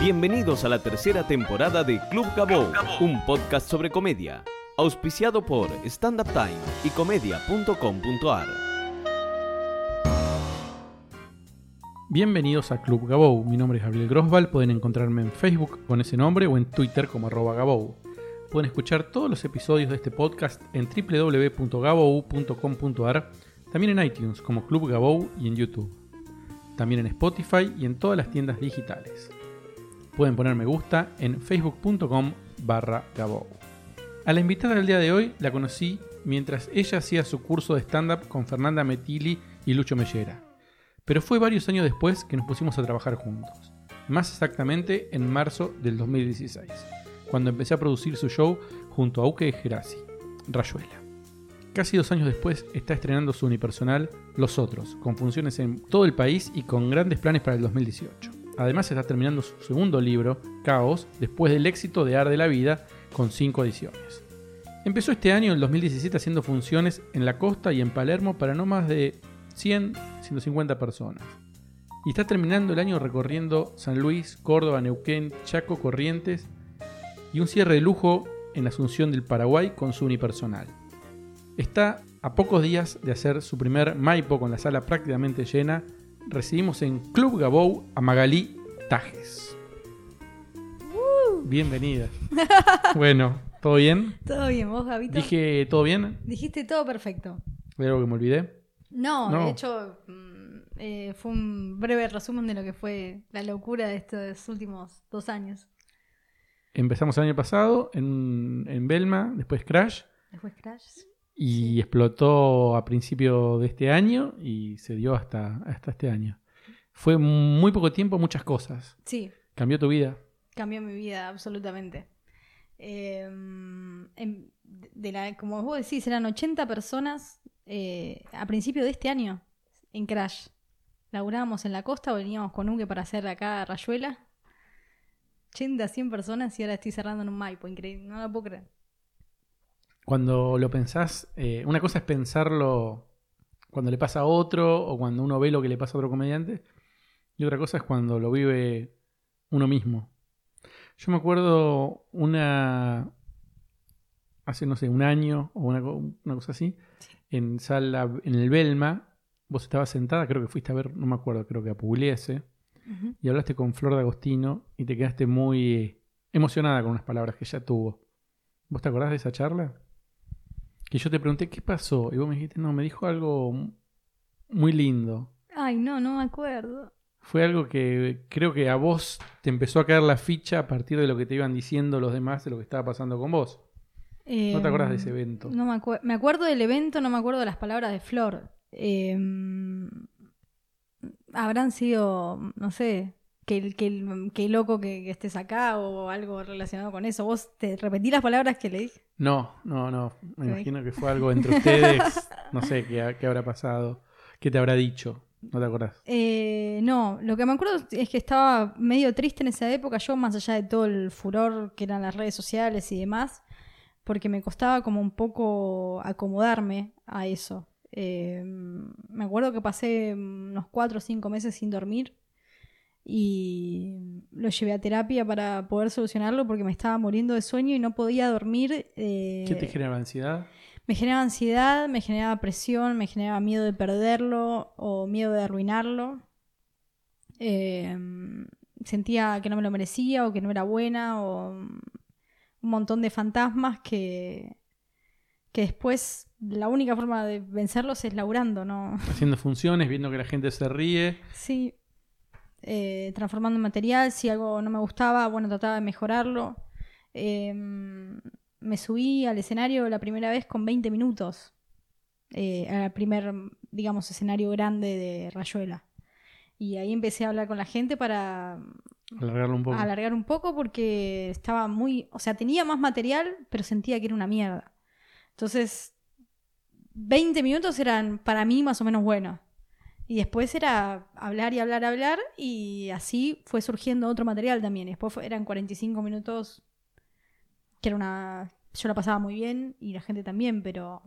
Bienvenidos a la tercera temporada de Club Gabou, un podcast sobre comedia, auspiciado por Stand Up Time y comedia.com.ar. Bienvenidos a Club Gabou, mi nombre es Gabriel Grosval, pueden encontrarme en Facebook con ese nombre o en Twitter como arroba Gabou. Pueden escuchar todos los episodios de este podcast en www.gabou.com.ar, también en iTunes como Club Gabou y en YouTube. También en Spotify y en todas las tiendas digitales. Pueden poner me gusta en facebook.com barra Gabou. A la invitada del día de hoy la conocí mientras ella hacía su curso de stand-up con Fernanda Metilli y Lucho Mellera. Pero fue varios años después que nos pusimos a trabajar juntos. Más exactamente en marzo del 2016, cuando empecé a producir su show junto a Uke Gerasi, Rayuela. Casi dos años después está estrenando su unipersonal Los Otros, con funciones en todo el país y con grandes planes para el 2018. Además está terminando su segundo libro, Caos, después del éxito de Ar de la Vida, con cinco ediciones. Empezó este año, el 2017, haciendo funciones en la costa y en Palermo para no más de 100, 150 personas. Y está terminando el año recorriendo San Luis, Córdoba, Neuquén, Chaco, Corrientes y un cierre de lujo en Asunción del Paraguay con su unipersonal. Está a pocos días de hacer su primer Maipo con la sala prácticamente llena. Recibimos en Club Gabou a Magalí Tajes. Bienvenida. bueno, ¿todo bien? Todo bien, vos, Gabito. Dije, ¿todo bien? Dijiste todo perfecto. ¿Hay algo que me olvidé? No, No. de hecho, mm, eh, fue un breve resumen de lo que fue la locura de estos últimos dos años. Empezamos el año pasado en, en Belma, después Crash, Después Crash. Y Sí. explotó a principio de este año y se dio hasta, hasta este año. Fue muy poco tiempo, muchas cosas. Sí, Cambió tu vida. cambió mi vida absolutamente. Eh, en- de la, como vos decís, eran 80 personas eh, a principio de este año en Crash. Laburábamos en la costa, veníamos con Uke para hacer acá Rayuela. 80, 100 personas y ahora estoy cerrando en un Maipo, increíble, no lo puedo creer. Cuando lo pensás, eh, una cosa es pensarlo cuando le pasa a otro o cuando uno ve lo que le pasa a otro comediante, y otra cosa es cuando lo vive uno mismo. Yo me acuerdo una. hace, no sé, un año o una, co- una cosa así, en sala, en el Belma, vos estabas sentada, creo que fuiste a ver, no me acuerdo, creo que a Pugliese, y hablaste con Flor de Agostino y te quedaste muy emocionada con unas palabras que ella tuvo. ¿Vos te acordás de esa charla? Que yo te pregunté qué pasó y vos me dijiste, no, me dijo algo muy lindo. Ay, no, no me acuerdo. Fue algo que creo que a vos te empezó a caer la ficha a partir de lo que te iban diciendo los demás de lo que estaba pasando con vos. ¿No te acuerdas de ese evento? Em, No me acuerdo. Me acuerdo del evento, no me acuerdo de las palabras de Flor. Eh, habrán sido, no sé, que, que, que loco que, que estés acá o algo relacionado con eso. ¿Vos te repetí las palabras que le dije? No, no, no. Me imagino que fue algo entre ustedes. no sé qué, qué habrá pasado. ¿Qué te habrá dicho? ¿No te acordás? Eh, no, lo que me acuerdo es que estaba medio triste en esa época, yo más allá de todo el furor que eran las redes sociales y demás, porque me costaba como un poco acomodarme a eso. Eh, me acuerdo que pasé unos cuatro o cinco meses sin dormir y lo llevé a terapia para poder solucionarlo porque me estaba muriendo de sueño y no podía dormir. eh, ¿Qué te generaba ansiedad? me generaba ansiedad, me generaba presión, me generaba miedo de perderlo o miedo de arruinarlo. Eh, sentía que no me lo merecía o que no era buena o un montón de fantasmas que, que después la única forma de vencerlos es laburando, ¿no? Haciendo funciones, viendo que la gente se ríe. Sí. Eh, transformando en material, si algo no me gustaba, bueno, trataba de mejorarlo. Eh, me subí al escenario la primera vez con 20 minutos. Eh, al primer, digamos, escenario grande de Rayuela. Y ahí empecé a hablar con la gente para Alargarlo un poco. alargar un poco porque estaba muy, o sea, tenía más material, pero sentía que era una mierda. Entonces, 20 minutos eran para mí más o menos buenos. Y después era hablar y hablar, hablar, y así fue surgiendo otro material también. Después eran 45 minutos, que era una... Yo la pasaba muy bien y la gente también, pero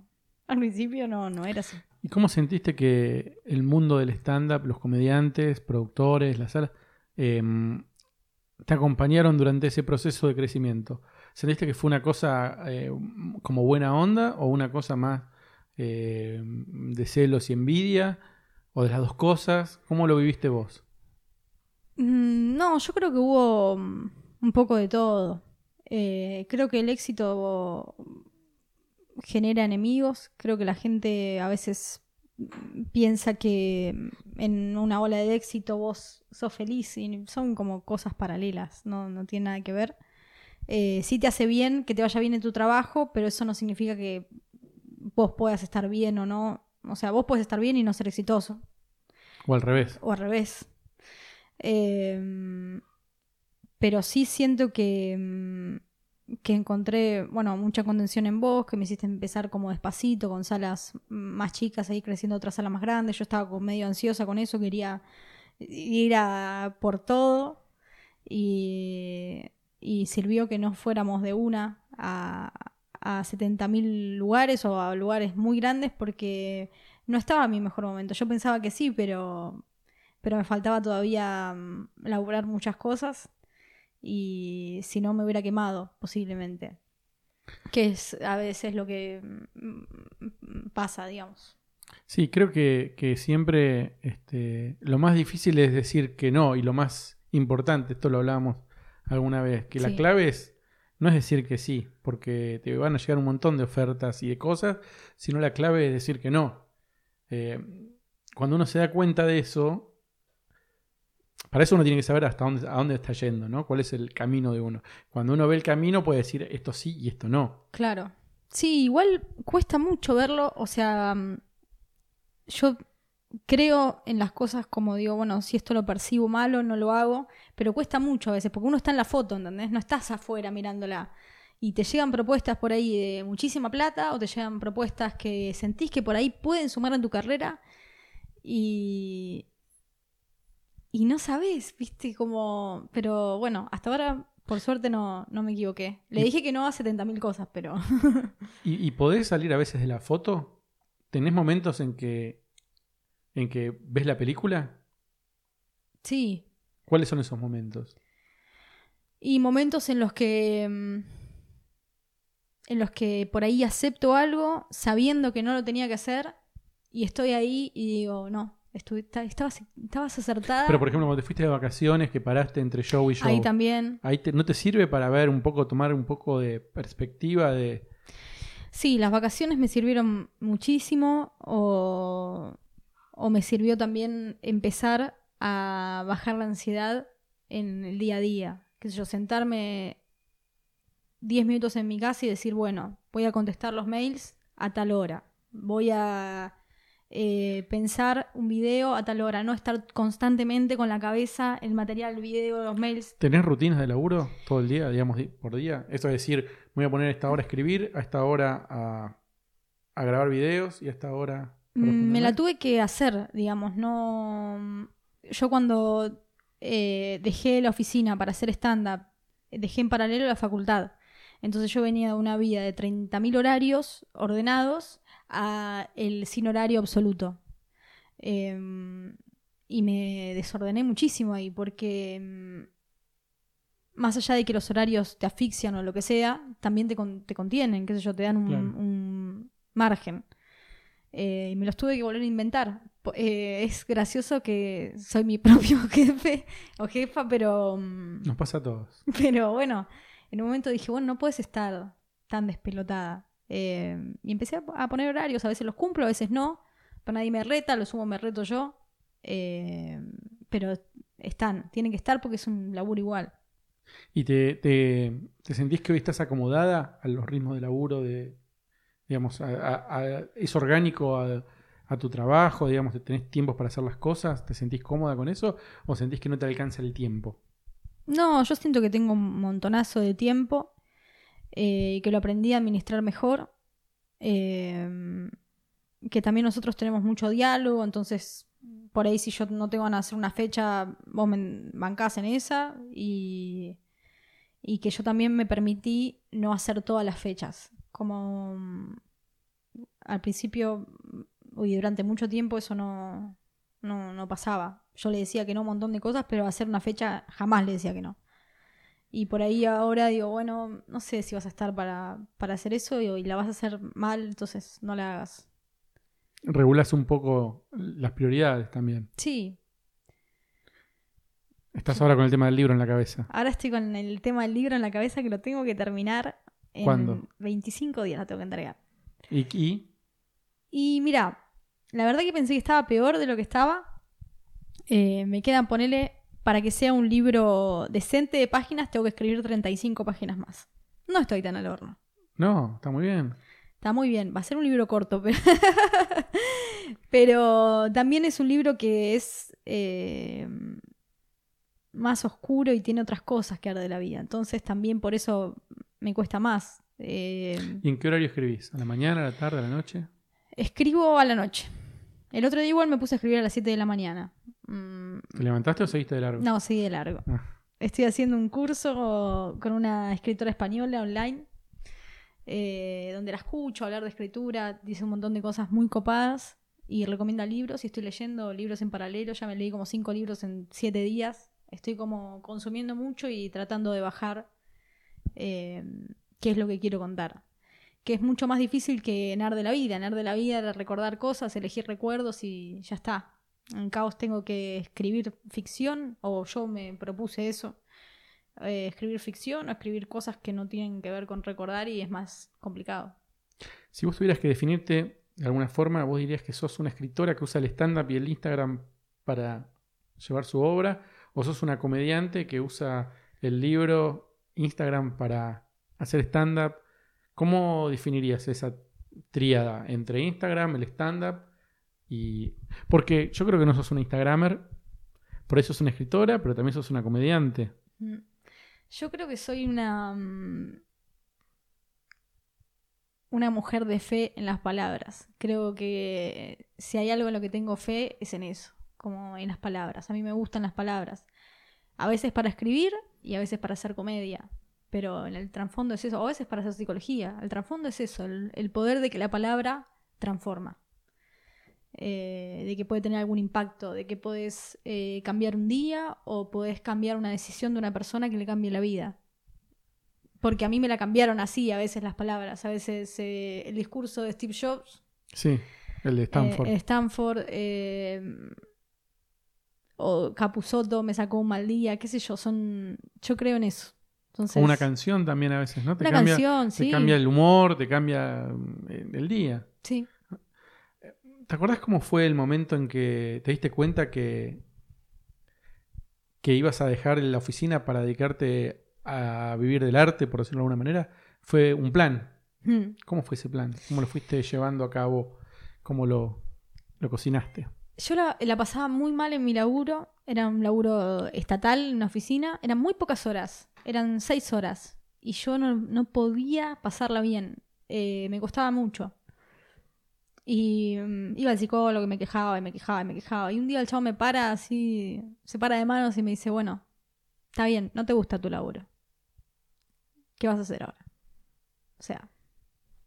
al principio no, no era así. ¿Y cómo sentiste que el mundo del stand-up, los comediantes, productores, las salas, em, te acompañaron durante ese proceso de crecimiento? ¿Sentiste que fue una cosa eh, como buena onda o una cosa más eh, de celos y envidia? ¿O de las dos cosas? ¿Cómo lo viviste vos? Mm, No, yo creo que hubo mm, un poco de todo. Eh, creo que el éxito genera enemigos. Creo que la gente a veces mm, piensa que en una ola de éxito vos sos feliz y son como cosas paralelas, no, no tiene nada que ver. Eh, sí te hace bien que te vaya bien en tu trabajo, pero eso no significa que vos puedas estar bien o no. O sea, vos puedes estar bien y no ser exitoso. O al revés. O al revés. Eh, pero sí siento que, mm, que encontré, bueno, mucha contención en vos, que me hiciste empezar como despacito, con salas más chicas, ahí creciendo otra sala más grande. Yo estaba como medio ansiosa con eso, quería ir a por todo. Y, y sirvió que no fuéramos de una a, a 70.000 lugares o a lugares muy grandes porque no estaba en mi mejor momento. Yo pensaba que sí, pero, pero me faltaba todavía mm, laburar muchas cosas y si no me hubiera quemado posiblemente. Que es a veces lo que mm, pasa, digamos. Sí, creo que, que siempre este, lo más difícil es decir que no y lo más importante, esto lo hablábamos alguna vez, que la clave es no es decir que sí, porque te van a llegar un montón de ofertas y de cosas, sino la clave es decir que no. Eh, cuando uno se da cuenta de eso, para eso uno tiene que saber hasta dónde, a dónde está yendo, ¿no? Cuál es el camino de uno. Cuando uno ve el camino puede decir esto sí y esto no. Claro. Sí, igual cuesta mucho verlo, o sea, mm, yo creo en las cosas como digo, bueno, si esto lo percibo malo, no lo hago, pero cuesta mucho a veces, porque uno está en la foto, ¿entendés? No estás afuera mirándola. Y te llegan propuestas por ahí de muchísima plata o te llegan propuestas que sentís que por ahí pueden sumar en tu carrera y... Y no sabes, viste, como... Pero bueno, hasta ahora, por suerte, no, no me equivoqué. Le Y- dije que no a 70.000 cosas, pero... ¿Y, y podés salir a veces de la foto? ¿Tenés momentos en que, en que ves la película? sí, ¿Cuáles son esos momentos? Y momentos en los que. mm, En los que por ahí acepto algo sabiendo que no lo tenía que hacer y estoy ahí y digo, no, estabas, estabas acertada. Pero por ejemplo, cuando te fuiste de vacaciones, que paraste entre show y show. ahí también. Ahí te- ¿No te sirve para ver un poco, tomar un poco de perspectiva de... Sí, las vacaciones me sirvieron muchísimo o, o me sirvió también empezar a bajar la ansiedad en el día a día. Que yo, sentarme 10 minutos en mi casa y decir, bueno, voy a contestar los mails a tal hora. Voy a eh, pensar un video a tal hora. No estar constantemente con la cabeza el material, el video, los mails. ¿Tenés rutinas de laburo todo el día, digamos, di- por día? Esto es decir, voy a poner a esta hora a escribir, a esta hora a, a grabar videos y a esta hora... Mm, Me la tuve que hacer, digamos, no... Yo cuando eh, dejé la oficina para hacer stand-up, dejé en paralelo la facultad. Entonces yo venía de una vida de 30.000 horarios ordenados a el sin horario absoluto. Em, y me desordené muchísimo ahí porque em, más allá de que los horarios te asfixian o lo que sea, también te, con- te contienen, qué sé yo, te dan un, Claro. un margen. Eh, y me los tuve que volver a inventar. Eh, es gracioso que soy mi propio jefe o jefa, pero, mm, Nos pasa a todos. pero bueno, en un momento dije, bueno, no puedes estar tan despelotada. Eh, y empecé a, poner horarios, a veces los cumplo, a veces no. Pero nadie me reta, lo sumo me reto yo. Pero están, tienen que estar porque es un laburo igual. ¿Y te, te, te sentís que hoy estás acomodada a los ritmos de laburo? De, digamos, a- a- ¿Es orgánico a, tu trabajo? Digamos, ¿Tenés tiempos para hacer las cosas? ¿Te sentís cómoda con eso? ¿O sentís que no te alcanza el tiempo? No, yo siento que tengo un montonazo de tiempo eh, y que lo aprendí a administrar mejor. eh, que también nosotros tenemos mucho diálogo, entonces por ahí si yo no tengo ganas hacer una fecha, vos me bancás en esa y, y que yo también me permití no hacer todas las fechas. Como mm, al principio mm, y durante mucho tiempo eso no, no, no pasaba. Yo le decía que no un montón de cosas, pero hacer una fecha jamás le decía que no. Y por ahí ahora digo, bueno, no sé si vas a estar para, para hacer eso y, y la vas a hacer mal, entonces no la hagas. Regulas un poco las prioridades también. Sí, Estás ahora con el tema del libro en la cabeza. ahora estoy con el tema del libro en la cabeza que lo tengo que terminar en ¿Cuándo? 25 días, lo tengo que entregar. Y, y Y mira, la verdad que pensé que estaba peor de lo que estaba. Eh, me quedan ponerle, para que sea un libro decente de páginas, tengo que escribir 35 páginas más. No estoy tan al horno. no, está muy bien. Está muy bien, va a ser un libro corto, pero, pero también es un libro que es eh, más oscuro y tiene otras cosas que hablar de la vida. Entonces también por eso me cuesta más. Eh, ¿Y en qué horario escribís? ¿A la mañana, a la tarde, a la noche? escribo a la noche. El otro día igual me puse a escribir a las 7 de la mañana. Mm, ¿Te levantaste o seguiste de largo? no, seguí de largo. Ah, Estoy haciendo un curso con una escritora española online, eh, donde la escucho hablar de escritura, dice un montón de cosas muy copadas y recomienda libros y estoy leyendo libros en paralelo, ya me leí como cinco libros en siete días, estoy como consumiendo mucho y tratando de bajar eh, qué es lo que quiero contar. Que es mucho más difícil que enar de la vida. Enar de la vida era recordar cosas, elegir recuerdos y ya está. En Caos tengo que escribir ficción, o yo me propuse eso, eh, escribir ficción o escribir cosas que no tienen que ver con recordar y es más complicado. Si vos tuvieras que definirte de alguna forma, vos dirías que sos una escritora que usa el stand-up y el Instagram para llevar su obra, o sos una comediante que usa el libro, Instagram para hacer stand-up. ¿Cómo definirías esa tríada entre Instagram, el stand-up y... Porque yo creo que no sos una Instagramer, por eso sos una escritora, pero también sos una comediante. Mm. Yo creo que soy una. mm, Una mujer de fe en las palabras. Creo que si hay algo en lo que tengo fe es en eso, como en las palabras. A mí me gustan las palabras. A veces para escribir y a veces para hacer comedia. Pero en el trasfondo es eso. O a veces para hacer psicología. El trasfondo es eso, el, el poder de que la palabra transforma. Eh, de que puede tener algún impacto, de que puedes eh, cambiar un día o podés cambiar una decisión de una persona que le cambie la vida. Porque a mí me la cambiaron así a veces las palabras, a veces eh, el discurso de Steve Jobs, Sí, el de Stanford. eh, Stanford, o Capusotto me sacó un mal día, qué sé yo, son, yo creo en eso. Entonces, o una canción también a veces, ¿no? Te una cambia, canción, te sí, cambia el humor, te cambia eh, el día. sí. ¿Te acordás cómo fue el momento en que te diste cuenta que, que ibas a dejar la oficina para dedicarte a vivir del arte, por decirlo de alguna manera? Fue un plan. Mm. ¿Cómo fue ese plan? ¿Cómo lo fuiste llevando a cabo? ¿Cómo lo, lo cocinaste? Yo la, pasaba muy mal en mi laburo. Era un laburo estatal en una oficina. Eran muy pocas horas. Eran seis horas. Y yo no, no podía pasarla bien. Eh, me costaba mucho. Y mm, iba al psicólogo y me quejaba y me quejaba y me quejaba. Y un día el chavo me para así, se para de manos y me dice, bueno, está bien, no te gusta tu laburo. ¿Qué vas a hacer ahora? O sea,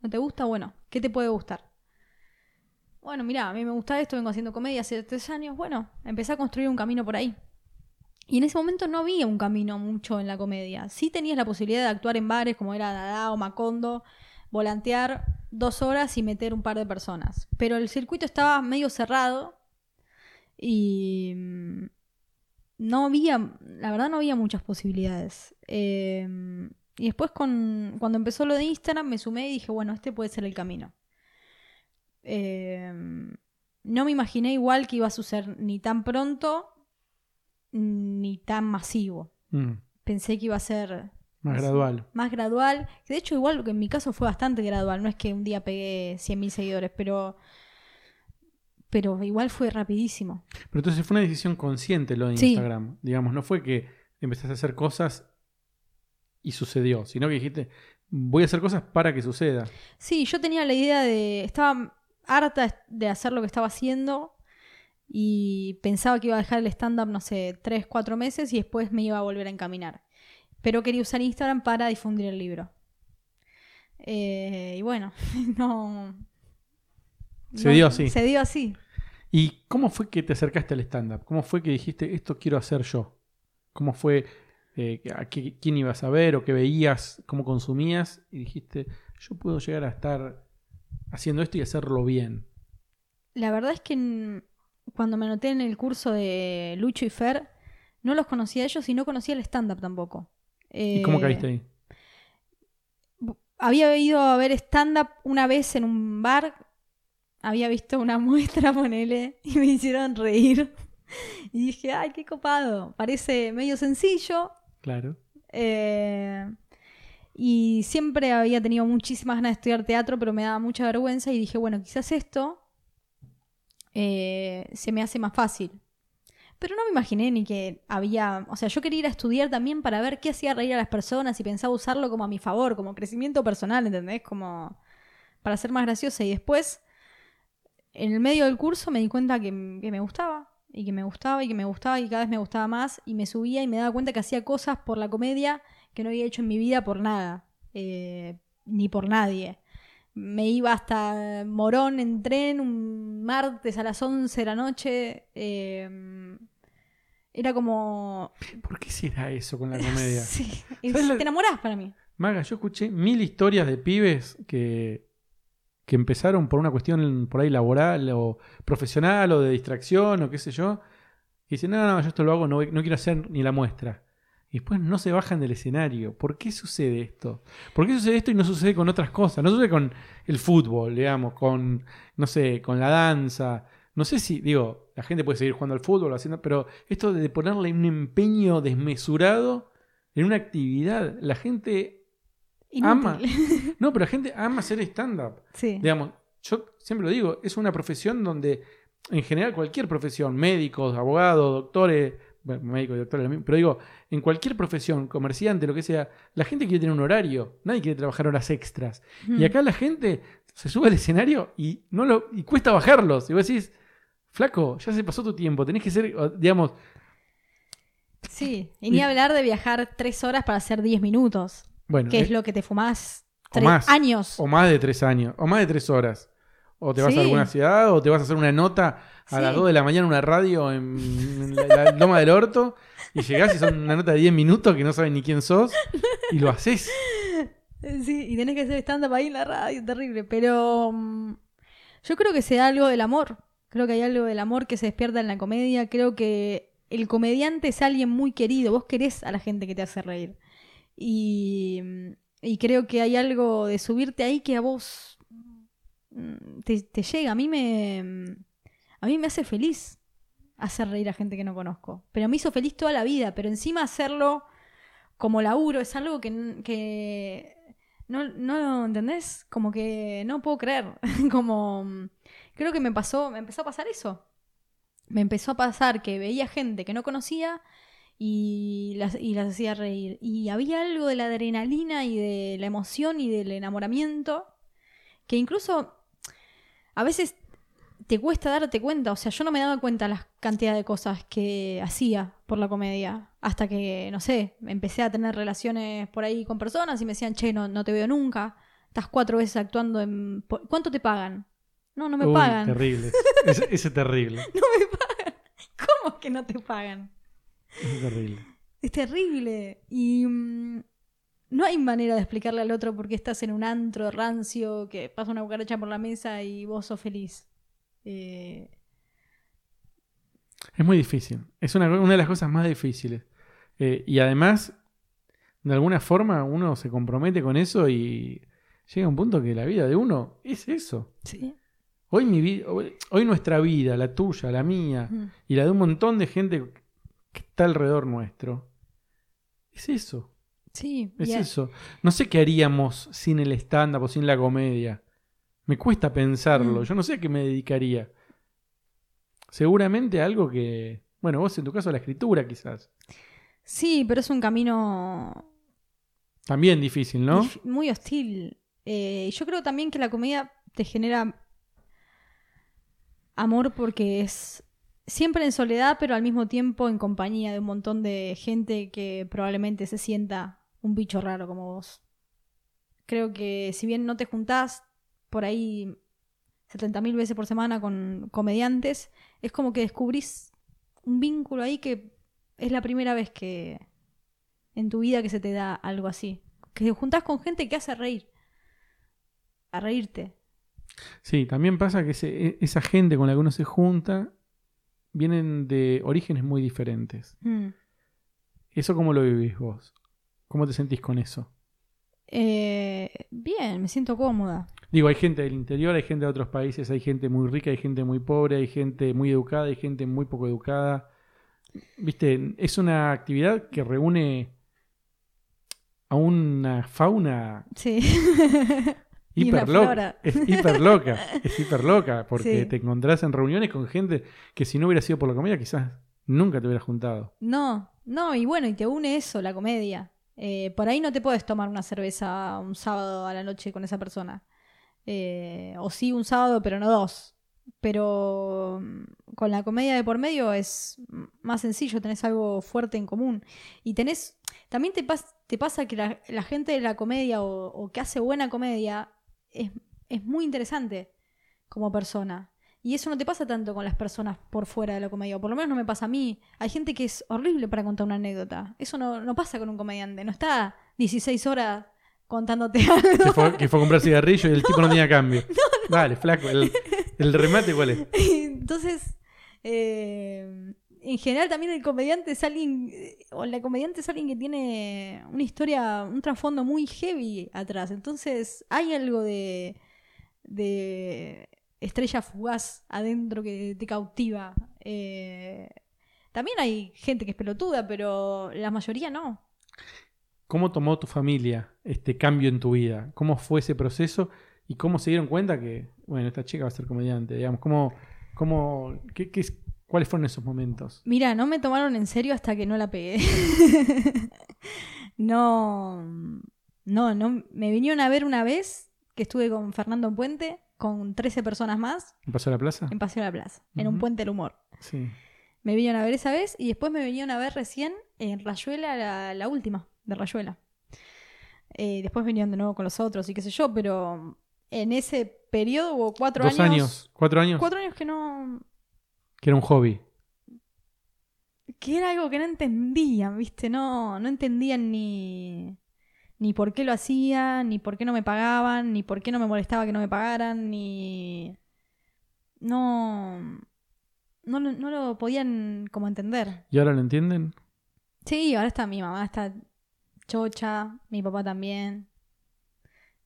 ¿no te gusta? Bueno, ¿qué te puede gustar? Bueno, mira, a mí me gusta esto, vengo haciendo comedia hace tres años. Bueno, empecé a construir un camino por ahí. Y en ese momento no había un camino mucho en la comedia. Sí tenías la posibilidad de actuar en bares como era Dada o Macondo, volantear dos horas y meter un par de personas. Pero el circuito estaba medio cerrado y mm, no había, la verdad no había muchas posibilidades. Eh, y después cuando empezó lo de Instagram me sumé y dije, bueno, este puede ser el camino. Eh, no me imaginé igual que iba a suceder ni tan pronto ni tan masivo. Mm, Pensé que iba a ser más gradual. más gradual. De hecho, igual que en mi caso fue bastante gradual. No es que un día pegué 100.000 seguidores, pero. Pero igual fue rapidísimo. Pero entonces fue una decisión consciente lo de Sí. Instagram. Digamos, no fue que empezaste a hacer cosas y sucedió, sino que dijiste, voy a hacer cosas para que suceda. Sí, yo tenía la idea de. Estaba harta de hacer lo que estaba haciendo. Y pensaba que iba a dejar el stand-up, no sé, 3, 4 meses y después me iba a volver a encaminar. Pero quería usar Instagram para difundir el libro. Eh, y bueno, no. Se no- dio así. Se dio así. ¿Y cómo fue que te acercaste al stand-up? ¿Cómo fue que dijiste, esto quiero hacer yo? ¿Cómo fue eh, a qué- quién ibas a ver o qué veías, cómo consumías y dijiste, yo puedo llegar a estar haciendo esto y hacerlo bien. La verdad es que cuando me anoté en el curso de Lucho y Fer, no los conocía a ellos y no conocía el stand-up tampoco. ¿Y cómo Eh, caíste ahí? Había ido a ver stand-up una vez en un bar. Había visto una muestra, ponele, y me hicieron reír. Y dije, ay, qué copado. Parece medio sencillo. Claro. eh, y siempre había tenido muchísimas ganas de estudiar teatro, pero me daba mucha vergüenza. Y dije, bueno, quizás esto eh, se me hace más fácil. Pero no me imaginé ni que había. O sea, yo quería ir a estudiar también para ver qué hacía reír a las personas y pensaba usarlo como a mi favor, como crecimiento personal, ¿entendés? Como para ser más graciosa. Y después, en el medio del curso, me di cuenta que, que me gustaba. Y que me gustaba y que me gustaba y cada vez me gustaba más. Y me subía y me daba cuenta que hacía cosas por la comedia que no había hecho en mi vida por nada. eh, ni por nadie. Me iba hasta Morón en tren un martes a las 11 de la noche. eh, era como. ¿Por qué será eso con la comedia? Sí, ¿Sabes la- te enamorás para mí. Maga, yo escuché mil historias de pibes que, que empezaron por una cuestión por ahí laboral o profesional o de distracción o qué sé yo. Y dicen, no, no, yo esto lo hago, no, no quiero hacer ni la muestra. Y después no se bajan del escenario. ¿Por qué sucede esto? ¿Por qué sucede esto y no sucede con otras cosas? No sucede con el fútbol, digamos, con, no sé, con la danza. No sé si, digo, la gente puede seguir jugando al fútbol, haciendo, pero esto de ponerle un empeño desmesurado en una actividad, la gente Inútil. Ama. No, pero la gente ama hacer stand-up. Sí. Digamos, yo siempre lo digo, es una profesión donde, en general, cualquier profesión, médicos, abogados, doctores, bueno, lo mismo, pero digo, en cualquier profesión, comerciante, lo que sea, la gente quiere tener un horario, nadie quiere trabajar horas extras. Mm. Y acá la gente se sube al escenario y, no lo, y cuesta bajarlos. Y vos decís, flaco, ya se pasó tu tiempo, tenés que ser, digamos, Sí. Y ni Y- hablar de viajar tres horas para hacer 10 minutos. bueno, Que es eh, lo que te fumás o tres más. años. O más de tres años, o más de tres horas. O te vas Sí. a alguna ciudad, o te vas a hacer una nota a Sí. las 2 de la mañana en una radio en, en la, la Loma del Orto, y llegás y son una nota de 10 minutos que no saben ni quién sos, y lo haces. Sí, y tenés que hacer stand-up ahí en la radio, terrible. Pero mm, yo creo que se da algo del amor. Creo que hay algo del amor que se despierta en la comedia. Creo que el comediante es alguien muy querido. Vos querés a la gente que te hace reír. Y, mm, y creo que hay algo de subirte ahí que a vos mm, te, te llega. A mí me. A mí me hace feliz hacer reír a gente que no conozco. Pero me hizo feliz toda la vida. Pero encima hacerlo como laburo es algo que, que no, no ¿entendés? Como que no puedo creer. como creo que me pasó, me empezó a pasar eso. Me empezó a pasar que veía gente que no conocía y las, y las hacía reír. Y había algo de la adrenalina y de la emoción y del enamoramiento que incluso a veces te cuesta darte cuenta. O sea, yo no me daba cuenta las cantidades de cosas que hacía por la comedia. Hasta que, no sé, empecé a tener relaciones por ahí con personas y me decían, che, no, no te veo nunca. Estás cuatro veces actuando en... ¿Cuánto te pagan? No, no me Uy, pagan. terrible. Ese, es terrible. No me pagan. ¿Cómo que no te pagan? Es terrible. Es terrible. Y mm, no hay manera de explicarle al otro por qué estás en un antro rancio, que pasa una cucaracha por la mesa y vos sos feliz. Eh, Es muy difícil. Es una, una de las cosas más difíciles. Eh, y además, de alguna forma, uno se compromete con eso y llega un punto que la vida de uno es eso. sí. Hoy, mi vi- hoy, hoy nuestra vida, la tuya, la mía, Mm. y la de un montón de gente que está alrededor nuestro, es eso. Sí. Es eso. No sé qué haríamos sin el stand-up o sin la comedia. Me cuesta pensarlo. Mm. Yo no sé a qué me dedicaría. Seguramente algo que. Bueno, vos en tu caso la escritura quizás. Sí, pero es un camino También difícil, ¿no? muy hostil. Eh, yo creo también que la comedia te genera amor porque es siempre en soledad, pero al mismo tiempo en compañía de un montón de gente que probablemente se sienta un bicho raro como vos. Creo que si bien no te juntás por ahí 70.000 veces por semana con comediantes, es como que descubrís un vínculo ahí que es la primera vez que, en tu vida que se te da algo así. Que te juntás con gente que hace reír. A reírte. Sí, también pasa que ese- e- esa gente con la que uno se junta vienen de orígenes muy diferentes. Mm. ¿Eso cómo lo vivís vos? ¿Cómo te sentís con eso? Eh, bien, me siento cómoda. Digo, hay gente del interior, hay gente de otros países, hay gente muy rica, hay gente muy pobre, hay gente muy educada, hay gente muy poco educada. Viste, es una actividad que reúne a una fauna Sí. Hiper loca. Es hiper loca, es hiper loca, porque Sí. te encontrás en reuniones con gente que si no hubiera sido por la comida quizás nunca te hubieras juntado. No, no, y bueno, y te une eso, la comedia. Eh, por ahí no te puedes tomar una cerveza un sábado a la noche con esa persona. Eh, o sí, un sábado, pero no dos. Pero mm, con la comedia de por medio es más sencillo, tenés algo fuerte en común. Y tenés. También te, te pasa que la, la gente de la comedia o, o que hace buena comedia es, es muy interesante como persona. Y eso no te pasa tanto con las personas por fuera de la comedia, o por lo menos no me pasa a mí. Hay gente que es horrible para contar una anécdota. Eso no, no pasa con un comediante. No está 16 horas contándote algo. Que fue, que fue a comprar cigarrillo y el tipo no tenía cambio. Dale, flaco, el, el remate cuál es. Entonces, eh, en general también el comediante es alguien, eh, o la comediante es alguien que tiene una historia, un trasfondo muy heavy atrás. Entonces, hay algo de, de estrella fugaz adentro que te cautiva. Eh, también hay gente que es pelotuda, pero la mayoría no. ¿Cómo tomó tu familia este cambio en tu vida? ¿Cómo fue ese proceso? ¿Y cómo se dieron cuenta que, bueno, esta chica va a ser comediante? Digamos, ¿cómo, cómo, qué, qué es- ¿Cuáles fueron esos momentos? Mira, no me tomaron en serio hasta que no la pegué. no, no, no. Me vinieron a ver una vez que estuve con Fernando Puente, con 13 personas más, ¿En Paseo de la Plaza? en Paseo de la Plaza, en un puente del humor. Sí. Me vinieron a ver esa vez y después me vinieron a ver recién en Rayuela, la, la última de Rayuela. Eh, después vinieron de nuevo con los otros y qué sé yo, pero en ese periodo hubo cuatro Dos años, cuatro años, Cuatro años que no, que era un hobby. que era algo que no entendían, ¿viste? No, no entendían ni, ni por qué lo hacían, ni por qué no me pagaban, ni por qué no me molestaba que no me pagaran, ni... No... No, lo- no lo podían como entender. ¿Y ahora lo entienden? Sí, ahora está mi mamá, está chocha, mi papá también,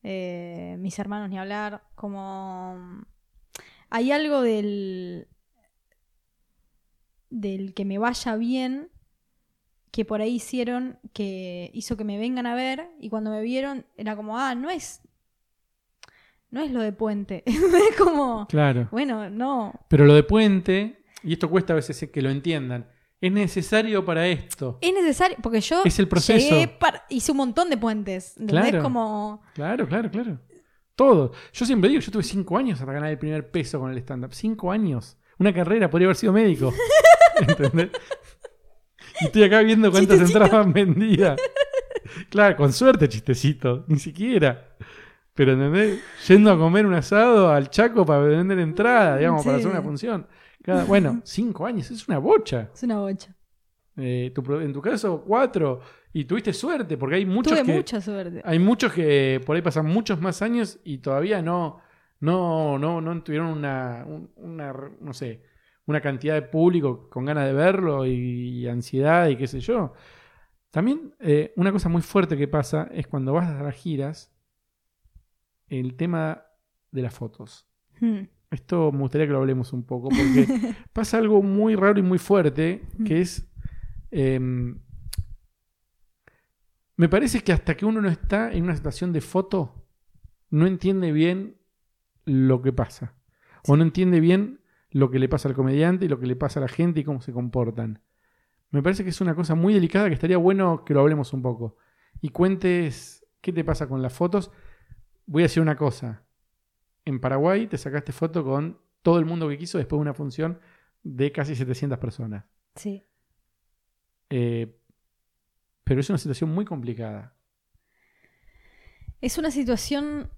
eh, mis hermanos ni hablar, como... Hay algo del... del que me vaya bien que por ahí hicieron que hizo que me vengan a ver y cuando me vieron era como, ah, no es... No es lo de puente, es como... Claro. Bueno, no, Pero lo de puente, y esto cuesta a veces que lo entiendan, es necesario para esto. Es necesario, porque yo Es el proceso. para- hice un montón de puentes. ¿Entendés? Claro. Como. Claro, claro, claro. Todo. Yo siempre digo, yo tuve cinco años hasta ganar el primer peso con el stand-up. Cinco años. Una carrera, podría haber sido médico. ¿Entendés? Y estoy acá viendo cuántas Chistecito. entradas vendidas. Claro, con suerte, chistecito. Ni siquiera. Pero, ¿entendés? Yendo a comer un asado al Chaco para vender entrada, digamos, para hacer una función. Cada- bueno, cinco años, es una bocha. Es una bocha. Eh, tu en tu caso, cuatro. Y tuviste suerte, porque hay muchos Tuve que. mucha suerte. Hay muchos que por ahí pasan muchos más años y todavía no, no, no, no tuvieron una, un- una, no sé, una cantidad de público con ganas de verlo y, ansiedad y qué sé yo. También eh, una cosa muy fuerte que pasa es cuando vas a las giras, el tema de las fotos. Hmm. Esto me gustaría que lo hablemos un poco porque pasa algo muy raro y muy fuerte que es... em, me parece que hasta que uno no está en una situación de foto, no entiende bien lo que pasa. O no entiende bien lo que le pasa al comediante y lo que le pasa a la gente y cómo se comportan. Me parece que es una cosa muy delicada que estaría bueno que lo hablemos un poco. Y cuentes qué te pasa con las fotos. Voy a decir una cosa. En Paraguay te sacaste foto con todo el mundo que quiso después de una función de casi 700 personas. Sí. Eh, pero es una situación muy complicada. Es una situación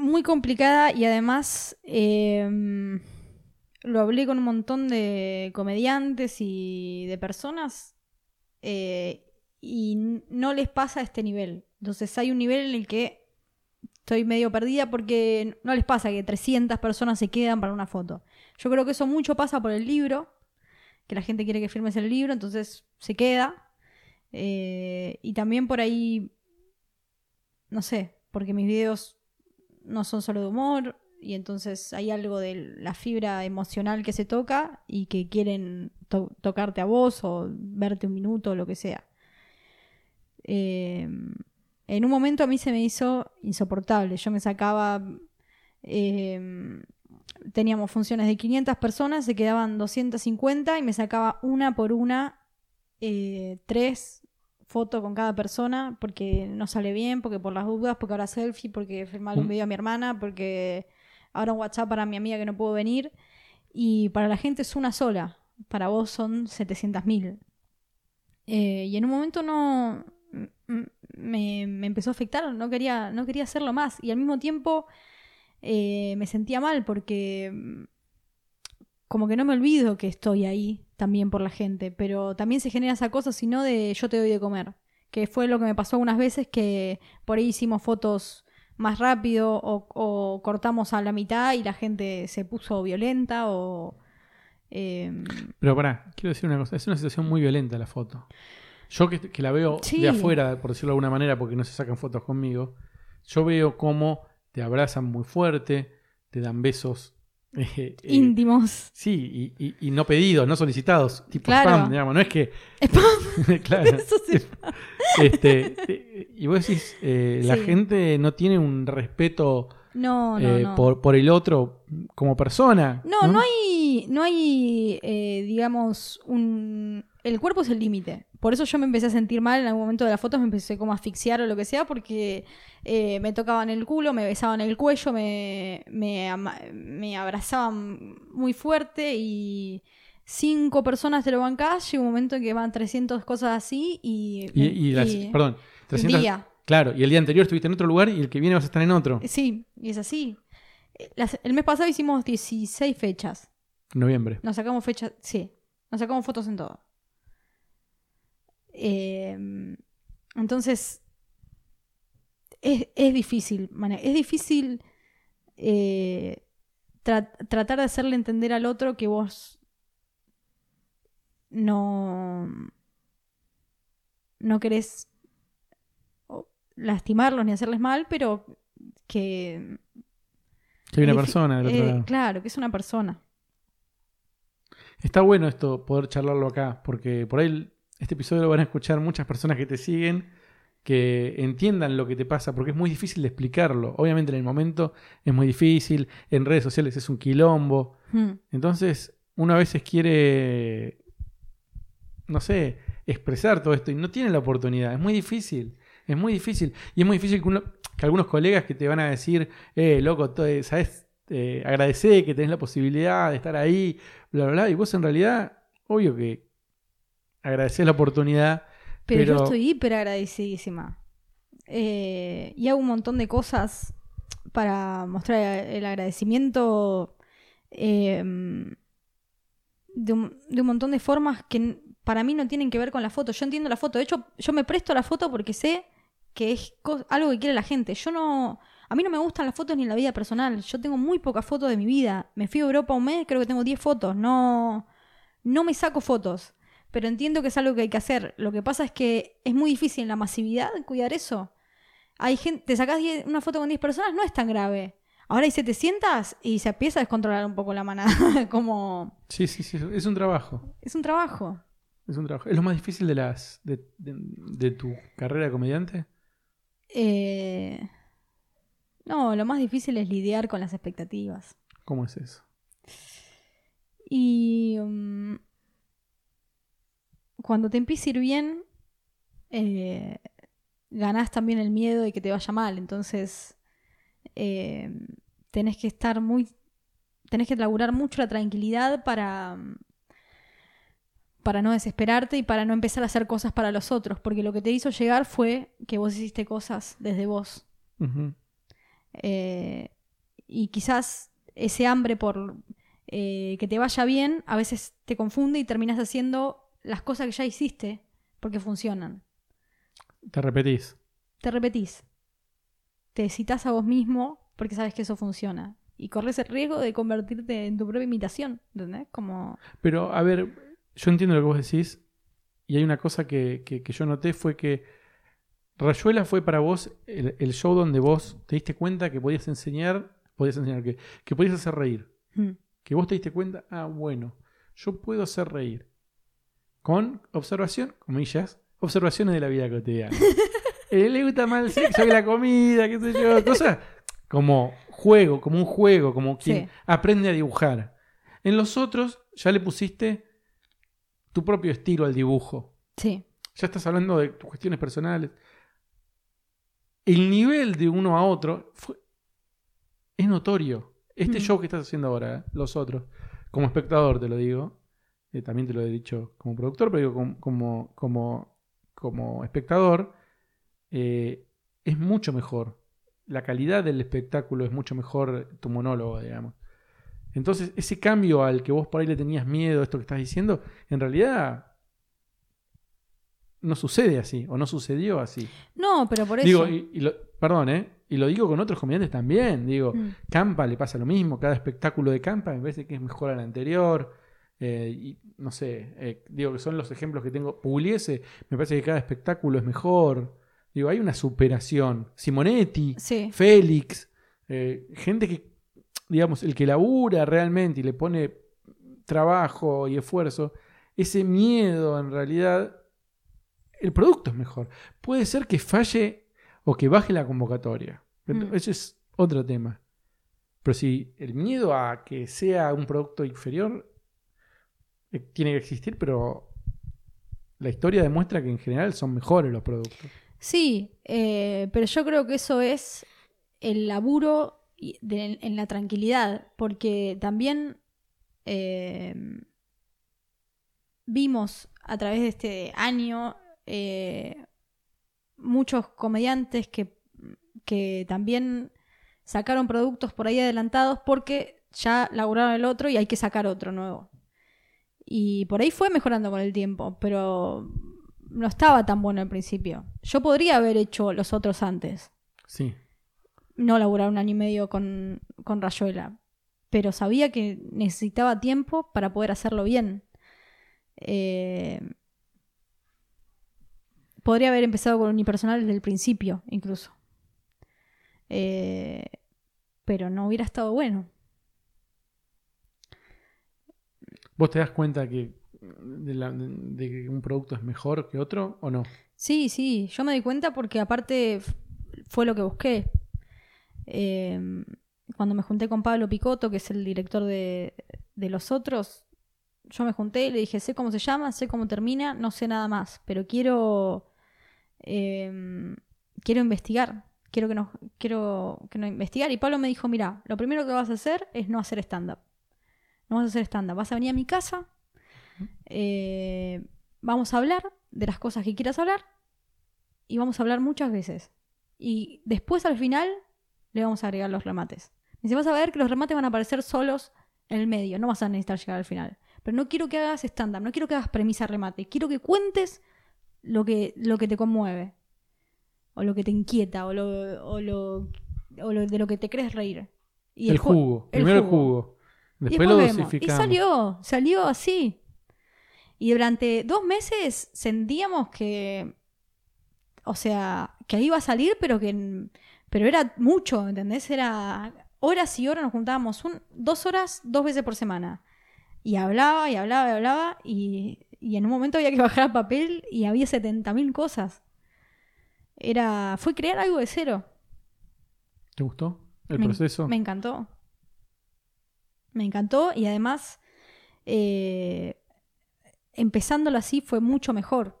muy complicada y además eh, lo hablé con un montón de comediantes y de personas eh, y no les pasa a este nivel. Entonces hay un nivel en el que estoy medio perdida porque no les pasa que 300 personas se quedan para una foto. Yo creo que eso mucho pasa por el libro, que la gente quiere que firmes el libro, entonces se queda. Eh, y también por ahí, no sé, porque mis videos no son solo de humor y entonces hay algo de la fibra emocional que se toca y que quieren to- tocarte a vos o verte un minuto o lo que sea. Eh, en un momento a mí se me hizo insoportable. Yo me sacaba... eh, teníamos funciones de 500 personas, se quedaban 250 y me sacaba una por una eh, tres fotos con cada persona porque no sale bien, porque por las dudas, porque ahora selfie, porque firmarle un video a mi hermana, porque ahora un WhatsApp para mi amiga que no pudo venir. Y para la gente es una sola, para vos son 700.000. Eh, y en un momento no me, me empezó a afectar, no quería, no quería hacerlo más. Y al mismo tiempo eh, me sentía mal porque mm, como que no me olvido que estoy ahí también por la gente, pero también se genera esa cosa, sino de yo te doy de comer, que fue lo que me pasó algunas veces que por ahí hicimos fotos más rápido o, o cortamos a la mitad y la gente se puso violenta o... em, Pero pará, quiero decir una cosa. Es una situación muy violenta la foto. Yo que, que la veo Sí. de afuera, por decirlo de alguna manera, porque no se sacan fotos conmigo, yo veo cómo te abrazan muy fuerte, te dan besos. Eh, eh, íntimos. Sí, y, y- y no pedidos, no solicitados, tipo Claro. spam, digamos. No es que. Spam. claro. Eso sí. Este, y vos decís, eh, la gente no tiene un respeto No, no, eh, no. Por, por el otro como persona. No, no hay, no hay, digamos, un... El cuerpo es el límite. Por eso yo me empecé a sentir mal en algún momento de las fotos, me empecé como a asfixiar o lo que sea, porque eh, me tocaban el culo, me besaban el cuello, me, me, abrazaban muy fuerte y cinco personas te lo bancás, llega un momento en que van 300 cosas así y... Y, y las- y- perdón, 300 día. Claro, y el día anterior estuviste en otro lugar y el que viene vas a estar en otro. Sí, y es así. Eh, las- el mes pasado hicimos 16 fechas. Noviembre. Nos sacamos fechas, sí. Nos sacamos fotos en todo. Eh, entonces, es, es difícil, es difícil eh, tra- tratar de hacerle entender al otro que vos no, no querés lastimarlos ni hacerles mal, pero que... Que hay una persona del otro eh, lado. Claro, que es una persona. Está bueno esto, poder charlarlo acá, porque por ahí este episodio lo van a escuchar muchas personas que te siguen, que entiendan lo que te pasa, porque es muy difícil de explicarlo. Obviamente en el momento es muy difícil, en redes sociales es un quilombo. Hmm. Entonces, uno a veces quiere, no sé, expresar todo esto y no tiene la oportunidad. Es muy difícil, es muy difícil. Y es muy difícil que, uno- que algunos colegas que te van a decir, eh, loco, eh, ¿sabes? Eh, agradecer que tenés la posibilidad de estar ahí, bla, bla, bla. Y vos en realidad, obvio que agradecés la oportunidad. Pero, Pero- yo estoy hiper agradecidísima. Eh, y hago un montón de cosas para mostrar el agradecimiento eh, de, un, de un montón de formas que para mí no tienen que ver con la foto. Yo entiendo la foto. De hecho, yo me presto la foto porque sé que es algo que quiere la gente. Yo no. A mí no me gustan las fotos ni en la vida personal. Yo tengo muy pocas fotos de mi vida. Me fui a Europa un mes, creo que tengo 10 fotos. No, no me saco fotos. Pero entiendo que es algo que hay que hacer. Lo que pasa es que es muy difícil en la masividad cuidar eso. Hay gente, te sacás 10 una foto con 10 personas, no es tan grave. Ahora hay 700 y se empieza a descontrolar un poco la manada. Como. Sí, sí, sí, es un trabajo. Es un trabajo. Es un trabajo. ¿Es lo más difícil de las de, de- de tu carrera de comediante? Eh, No, lo más difícil es lidiar con las expectativas. ¿Cómo es eso? Y mm, cuando te empieza a ir bien, eh, ganás también el miedo de que te vaya mal. Entonces, eh, tenés que estar muy. Tenés que laburar mucho la tranquilidad para. Para no desesperarte y para no empezar a hacer cosas para los otros. Porque lo que te hizo llegar fue que vos hiciste cosas desde vos. Eh, y quizás ese hambre por eh, que te vaya bien a veces te confunde y terminas haciendo las cosas que ya hiciste porque funcionan. Te repetís. te repetís. Te citas a vos mismo porque sabes que eso funciona. Y corres el riesgo de convertirte en tu propia imitación. ¿Entendés? Como. Pero, a ver, yo entiendo lo que vos decís. Y hay una cosa que, que- que yo noté fue que Rayuela fue para vos el, el show donde vos te diste cuenta que podías enseñar, podías enseñar que, que podías hacer reír. hmm, Que vos te diste cuenta, ah, bueno, yo puedo hacer reír. Con observación, comillas, observaciones de la vida cotidiana. Eh, le gusta más el sexo que la comida, qué sé yo, cosas como juego, como un juego, como quien Sí. aprende a dibujar. En los otros ya le pusiste tu propio estilo al dibujo. Sí. Ya estás hablando de tus cuestiones personales. El nivel de uno a otro fue- es notorio. Este Mm. show que estás haciendo ahora, ¿eh? los otros, como espectador te lo digo, eh, también te lo he dicho como productor, pero digo como, como, como, como espectador, eh, es mucho mejor. La calidad del espectáculo es mucho mejor tu monólogo, digamos. Entonces, ese cambio al que vos por ahí le tenías miedo, esto que estás diciendo, en realidad no sucede así, o no sucedió así. No, pero por eso. Digo, y, y lo- perdón, ¿eh? Y lo digo con otros comediantes también. Digo, Mm. Campa le pasa lo mismo. Cada espectáculo de Campa me parece que es mejor al anterior. Eh, y no sé, eh, digo que son los ejemplos que tengo. Pugliese, me parece que cada espectáculo es mejor. Digo, hay una superación. Simonetti, Sí. Félix, eh, gente que, digamos, el que labura realmente y le pone trabajo y esfuerzo, ese miedo en realidad, el producto es mejor. Puede ser que falle o que baje la convocatoria. Mm. Ese es otro tema. Pero si el miedo a que sea un producto inferior tiene que existir, pero la historia demuestra que en general son mejores los productos. Sí, eh, pero yo creo que eso es el laburo en la tranquilidad, porque también eh, vimos a través de este año eh, muchos comediantes que, que también sacaron productos por ahí adelantados porque ya laburaron el otro y hay que sacar otro nuevo. Y por ahí fue mejorando con el tiempo, pero no estaba tan bueno al principio. Yo podría haber hecho los otros antes. Sí. No laburar un año y medio con, con Rayuela. Pero sabía que necesitaba tiempo para poder hacerlo bien. Eh, podría haber empezado con unipersonal desde el principio, incluso. Eh, pero no hubiera estado bueno. ¿Vos te das cuenta que de, que un producto es mejor que otro o no? Sí, sí, yo me di cuenta porque aparte fue lo que busqué. Eh, cuando me junté con Pablo Picotto, que es el director de, de Los Otros, yo me junté y le dije, sé cómo se llama, sé cómo termina, no sé nada más, pero quiero, eh, quiero investigar, quiero que nos, quiero que nos investigar. Y Pablo me dijo, mira, lo primero que vas a hacer es no hacer stand-up. No vas a hacer stand-up, vas a venir a mi casa, eh, vamos a hablar de las cosas que quieras hablar y vamos a hablar muchas veces. Y después al final le vamos a agregar los remates. Me dice, vas a ver que los remates van a aparecer solos en el medio, no vas a necesitar llegar al final. Pero no quiero que hagas stand-up, no quiero que hagas premisa remate, quiero que cuentes lo que, lo que te conmueve, o lo que te inquieta, o lo, o lo, o lo- de lo que te crees reír. Y el ju- jugo. el Primero el jugo. Y Después lo vemos. Y dosificamos. salió, salió así. Y durante dos meses sentíamos que, o sea, que iba a salir, pero que, pero era mucho, ¿entendés? Era horas y horas, nos juntábamos un, dos horas, dos veces por semana. Y hablaba y hablaba y hablaba y, y en un momento había que bajar papel y había 70.000 cosas. Era, fue crear algo de cero. ¿Te gustó el Me- proceso? Me encantó. Me encantó y además, eh, empezándolo así fue mucho mejor.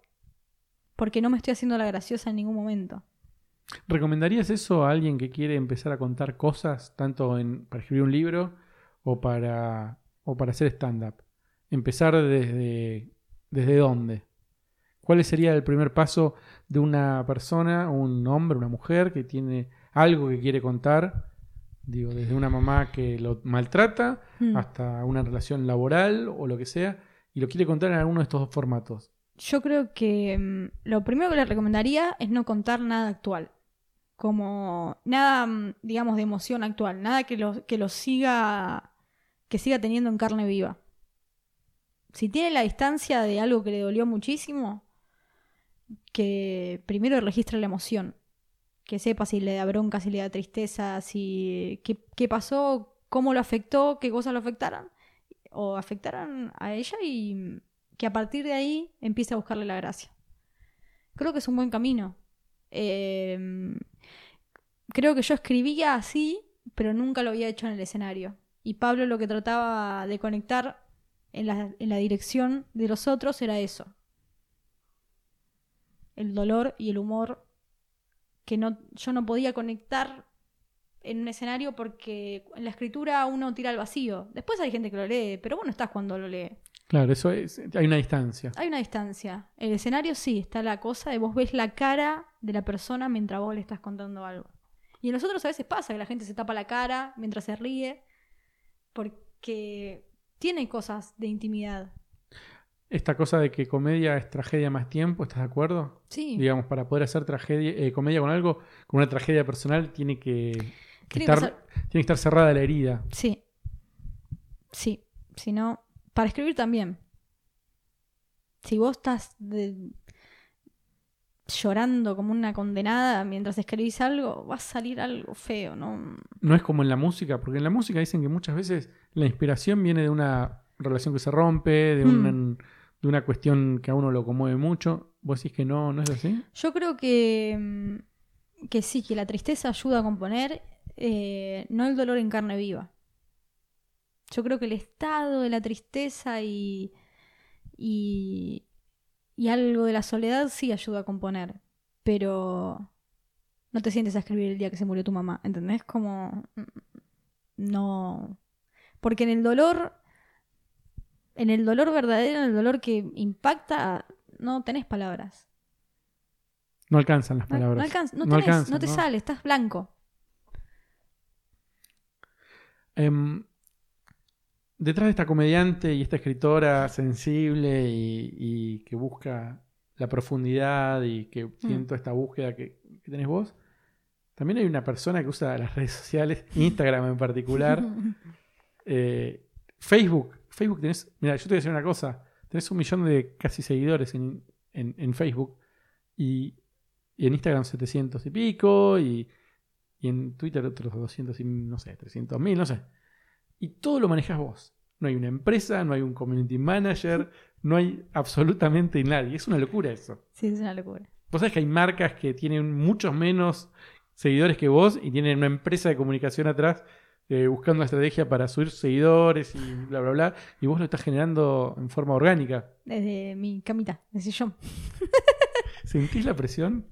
Porque no me estoy haciendo la graciosa en ningún momento. ¿Recomendarías eso a alguien que quiere empezar a contar cosas, tanto en, para escribir un libro o para, o para hacer stand-up? ¿Empezar desde, desde dónde? ¿Cuál sería el primer paso de una persona, un hombre, una mujer que tiene algo que quiere contar? Digo, desde una mamá que lo maltrata Mm. hasta una relación laboral o lo que sea, y lo quiere contar en alguno de estos dos formatos. Yo creo que mm, lo primero que le recomendaría es no contar nada actual. Como nada, mm, digamos, de emoción actual. Nada que lo, que lo siga. que siga teniendo en carne viva. Si tiene la distancia de algo que le dolió muchísimo, que primero registre la emoción. Que sepa si le da bronca, si le da tristeza, si. qué, qué pasó, cómo lo afectó, qué cosas lo afectaron. O afectaron a ella y que a partir de ahí empiece a buscarle la gracia. Creo que es un buen camino. Eh, creo que yo escribía así, pero nunca lo había hecho en el escenario. Y Pablo lo que trataba de conectar en la, en la dirección de los otros era eso. El dolor y el humor que no, yo no podía conectar en un escenario porque en la escritura uno tira al vacío. Después hay gente que lo lee, pero vos no estás cuando lo lee. Claro, eso es, hay una distancia. Hay una distancia. El escenario sí, está la cosa de vos ves la cara de la persona mientras vos le estás contando algo. Y en nosotros a veces pasa que la gente se tapa la cara mientras se ríe porque tiene cosas de intimidad. Esta cosa de que comedia es tragedia más tiempo, ¿estás de acuerdo? Sí. Digamos, para poder hacer tragedia, eh, comedia con algo, con una tragedia personal, tiene que, que que estar, ser- tiene que estar cerrada la herida. Sí. Sí. Si no, para escribir también. Si vos estás de- llorando como una condenada mientras escribís algo, va a salir algo feo, ¿no? No es como en la música, porque en la música dicen que muchas veces la inspiración viene de una relación que se rompe, de, Mm. un- de una cuestión que a uno lo conmueve mucho. ¿Vos decís que no, no es así? Yo creo que, mm, que sí, que la tristeza ayuda a componer, eh, no el dolor en carne viva. Yo creo que el estado de la tristeza y, y, y algo de la soledad sí ayuda a componer, pero no te sientes a escribir el día que se murió tu mamá, ¿entendés? Como... mm, No... Porque en el dolor, en el dolor verdadero, en el dolor que impacta, no tenés palabras. No alcanzan las palabras. no alcanza- no te sale, estás blanco. Em, detrás de esta comediante y esta escritora sensible y, y que busca la profundidad y que Mm. tiene toda esta búsqueda que, que tenés vos, también hay una persona que usa las redes sociales, Instagram en particular, eh, Facebook. Facebook tenés, mira, yo te voy a decir una cosa, tenés un millón de casi seguidores en, en- en Facebook y, y en Instagram 700 y pico y, y en Twitter otros 200 y no sé, 300 mil, no sé. Y todo lo manejas vos. No hay una empresa, no hay un community manager, no hay absolutamente nadie. Es una locura eso. Sí, es una locura. Vos sabés que hay marcas que tienen muchos menos seguidores que vos y tienen una empresa de comunicación atrás eh, buscando una estrategia para subir seguidores y bla, bla, bla. Y vos lo estás generando en forma orgánica. Desde mi camita, de sillón. ¿Sentís la presión?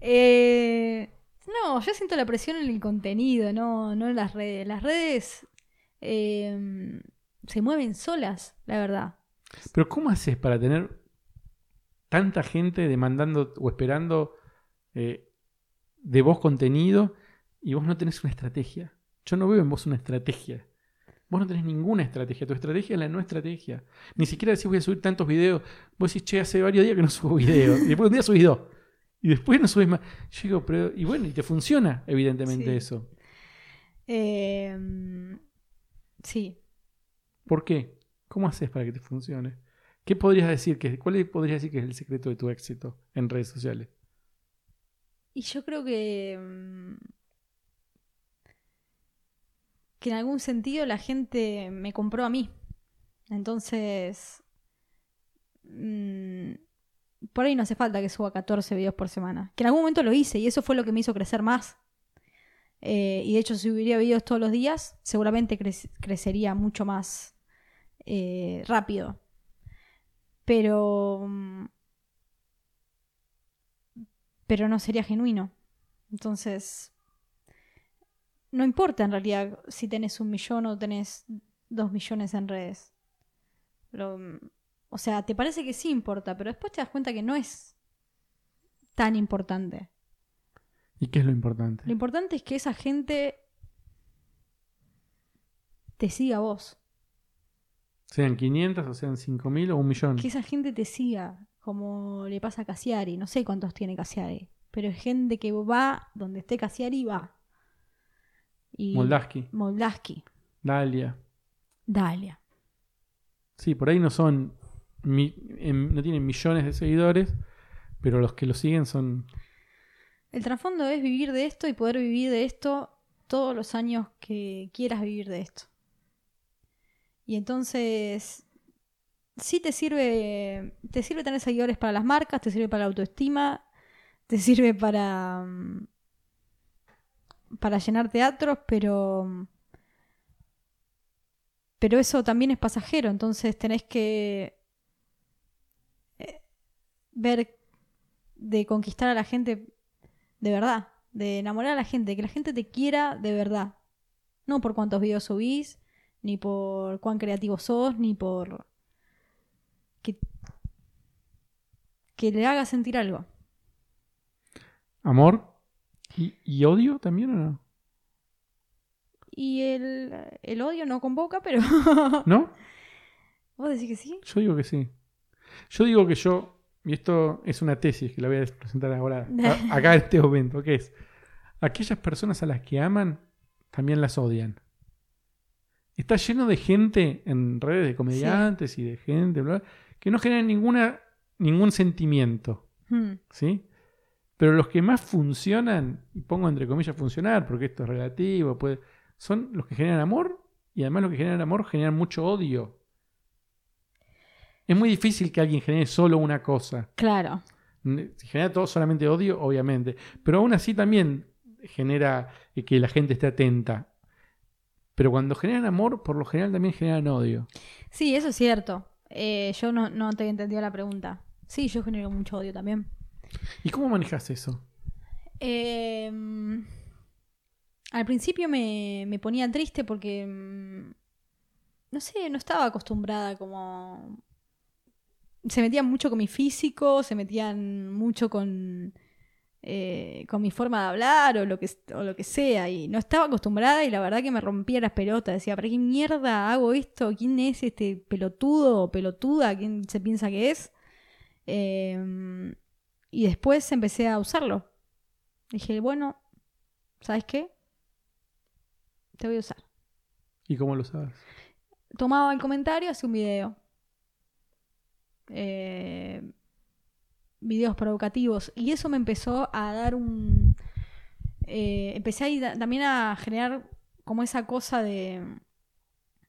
Eh, no, yo siento la presión en el contenido, no, no en las redes. Las redes eh, se mueven solas, la verdad. Pero ¿cómo haces para tener tanta gente demandando o esperando eh, de vos contenido y vos no tenés una estrategia? Yo no veo en vos una estrategia. Vos no tenés ninguna estrategia. Tu estrategia es la no estrategia. Ni siquiera decís voy a subir tantos videos. Vos decís, che, hace varios días que no subo videos. Y después un día subís dos. Y después no subís más. Yo digo, pero. Y bueno, y te funciona, evidentemente, Sí. eso. Eh, sí. ¿Por qué? ¿Cómo haces para que te funcione? ¿Qué podrías decir? Que, ¿Cuál podrías decir que es el secreto de tu éxito en redes sociales? Y yo creo que. Que en algún sentido la gente me compró a mí. Entonces. mm, por ahí no hace falta que suba 14 videos por semana. Que en algún momento lo hice y eso fue lo que me hizo crecer más. Eh, y de hecho, si subiría videos todos los días, seguramente crec- crecería mucho más eh, rápido. Pero. mm, pero no sería genuino. Entonces, no importa en realidad si tenés un millón o tenés dos millones en redes. Lo- o sea, te parece que sí importa, pero después te das cuenta que no es tan importante. ¿Y qué es lo importante? Lo importante es que esa gente te siga a vos. Sean 500 o sean 5.000 o un millón. Que esa gente te siga, como le pasa a Cassiari. No sé cuántos tiene Cassiari, pero es gente que va donde esté Cassiari va. Y Moldaski, Moldaski, Dalia. Dalia. Sí, por ahí no son. mi- em, no tienen millones de seguidores, pero los que lo siguen son. El trasfondo es vivir de esto y poder vivir de esto todos los años que quieras vivir de esto. Y entonces, sí te sirve, te sirve tener seguidores para las marcas, te sirve para la autoestima, te sirve para, mm, para llenar teatros, pero, pero eso también es pasajero, entonces tenés que eh, ver de conquistar a la gente de verdad, de enamorar a la gente, que la gente te quiera de verdad. No por cuántos videos subís, ni por cuán creativo sos, ni por que, que le haga sentir algo. ¿Amor? ¿Y, y odio también o no? Y el, el odio no convoca, pero ¿No? vos decís que sí. Yo digo que sí. Yo digo que yo. Y esto es una tesis que la voy a presentar ahora, a- acá en este momento, que es. Aquellas personas a las que aman, también las odian. Está lleno de gente en redes de comediantes y de gente, bla, bla, que no generan ninguna, ningún sentimiento. Hmm. ¿sí? Pero los que más funcionan, y pongo entre comillas funcionar, porque esto es relativo, puede, son los que generan amor, y además los que generan amor generan mucho odio. Es muy difícil que alguien genere solo una cosa. Claro. Si genera todo solamente odio, obviamente. Pero aún así también genera eh, que la gente esté atenta. Pero cuando generan amor, por lo general también generan odio. Sí, eso es cierto. Eh, yo no, no te entendía la pregunta. Sí, yo genero mucho odio también. ¿Y cómo manejas eso? Eh, al principio me, me ponía triste porque, mm, no sé, no estaba acostumbrada como... Se metían mucho con mi físico, se metían mucho con, eh, con mi forma de hablar o lo, que, o lo que sea. Y no estaba acostumbrada y la verdad que me rompía las pelotas. Decía, ¿para qué mierda hago esto? ¿Quién es este pelotudo o pelotuda? ¿Quién se piensa que es? Eh, y después empecé a usarlo. Dije, bueno, ¿sabes qué? Te voy a usar. ¿Y cómo lo sabes? Tomaba el comentario, hacía un video. Eh, videos provocativos. Y eso me empezó a dar un... eh, empecé ahí da- también a generar como esa cosa de,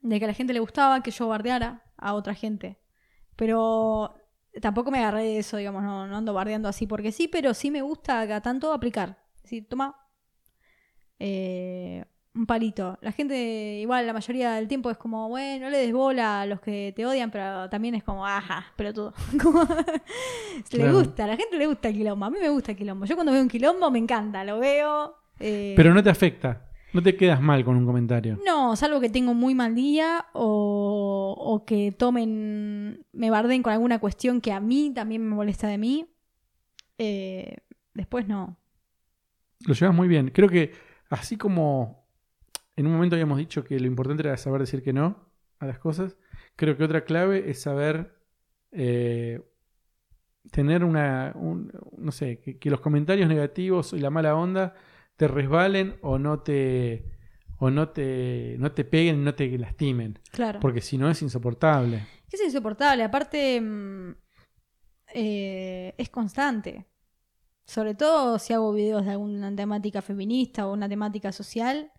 de que a la gente le gustaba que yo bardeara a otra gente. Pero tampoco me agarré de eso, digamos, no, no ando bardeando así porque sí, pero sí me gusta tanto aplicar. Es decir, toma eh, un palito. La gente, igual, la mayoría del tiempo es como, bueno, no le des bola a los que te odian, pero también es como, ajá, pelotudo. Como- le Claro. gusta, a la gente le gusta el quilombo. A mí me gusta el quilombo. Yo cuando veo un quilombo me encanta, lo veo. eh, Pero no te afecta. No te quedas mal con un comentario. no, salvo que tengo muy mal día o, o que tomen, me barden con alguna cuestión que a mí también me molesta de mí. Eh, después no. Lo llevas muy bien. Creo que así como en un momento habíamos dicho que lo importante era saber decir que no a las cosas, creo que otra clave es saber eh, tener una, un- no sé, que, que los comentarios negativos y la mala onda te resbalen o no te o no te no te peguen, no te lastimen, Claro. porque si no es insoportable. Es insoportable. Aparte, mm, eh, es constante. Sobre todo si hago videos de alguna temática feminista o una temática social.